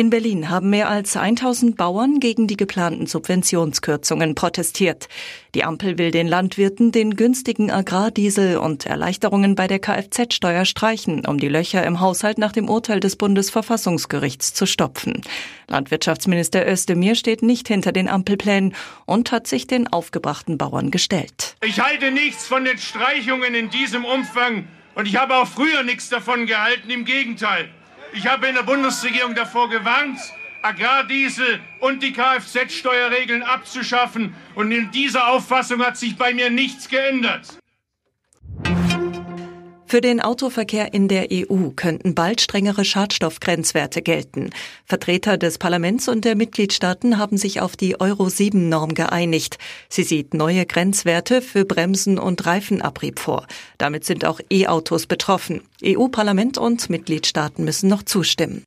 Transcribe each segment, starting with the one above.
In Berlin haben mehr als 1000 Bauern gegen die geplanten Subventionskürzungen protestiert. Die Ampel will den Landwirten den günstigen Agrardiesel und Erleichterungen bei der Kfz-Steuer streichen, um die Löcher im Haushalt nach dem Urteil des Bundesverfassungsgerichts zu stopfen. Landwirtschaftsminister Özdemir steht nicht hinter den Ampelplänen und hat sich den aufgebrachten Bauern gestellt. Ich halte nichts von den Streichungen in diesem Umfang und ich habe auch früher nichts davon gehalten, im Gegenteil. Ich habe in der Bundesregierung davor gewarnt, Agrardiesel und die Kfz-Steuerregeln abzuschaffen. Und in dieser Auffassung hat sich bei mir nichts geändert. Für den Autoverkehr in der EU könnten bald strengere Schadstoffgrenzwerte gelten. Vertreter des Parlaments und der Mitgliedstaaten haben sich auf die Euro-7-Norm geeinigt. Sie sieht neue Grenzwerte für Bremsen und Reifenabrieb vor. Damit sind auch E-Autos betroffen. EU-Parlament und Mitgliedstaaten müssen noch zustimmen.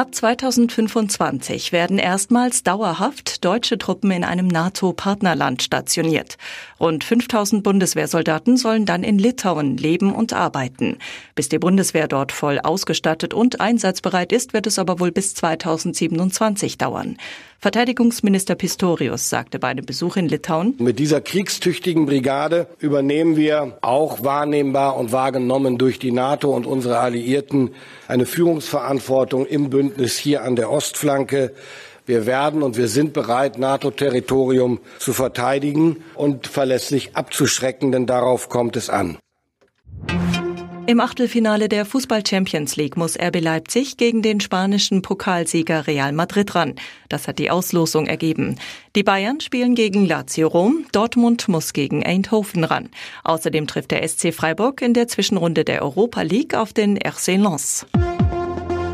Ab 2025 werden erstmals dauerhaft deutsche Truppen in einem NATO-Partnerland stationiert. Rund 5000 Bundeswehrsoldaten sollen dann in Litauen leben und arbeiten. Bis die Bundeswehr dort voll ausgestattet und einsatzbereit ist, wird es aber wohl bis 2027 dauern. Verteidigungsminister Pistorius sagte bei einem Besuch in Litauen, Mit dieser kriegstüchtigen Brigade übernehmen wir auch wahrnehmbar und wahrgenommen durch die NATO und unsere Alliierten eine Führungsverantwortung im Bündnis hier an der Ostflanke. Wir werden und wir sind bereit, NATO-Territorium zu verteidigen und verlässlich abzuschrecken, denn darauf kommt es an. Im Achtelfinale der Fußball Champions League muss RB Leipzig gegen den spanischen Pokalsieger Real Madrid ran. Das hat die Auslosung ergeben. Die Bayern spielen gegen Lazio Rom, Dortmund muss gegen Eindhoven ran. Außerdem trifft der SC Freiburg in der Zwischenrunde der Europa League auf den RC Lens.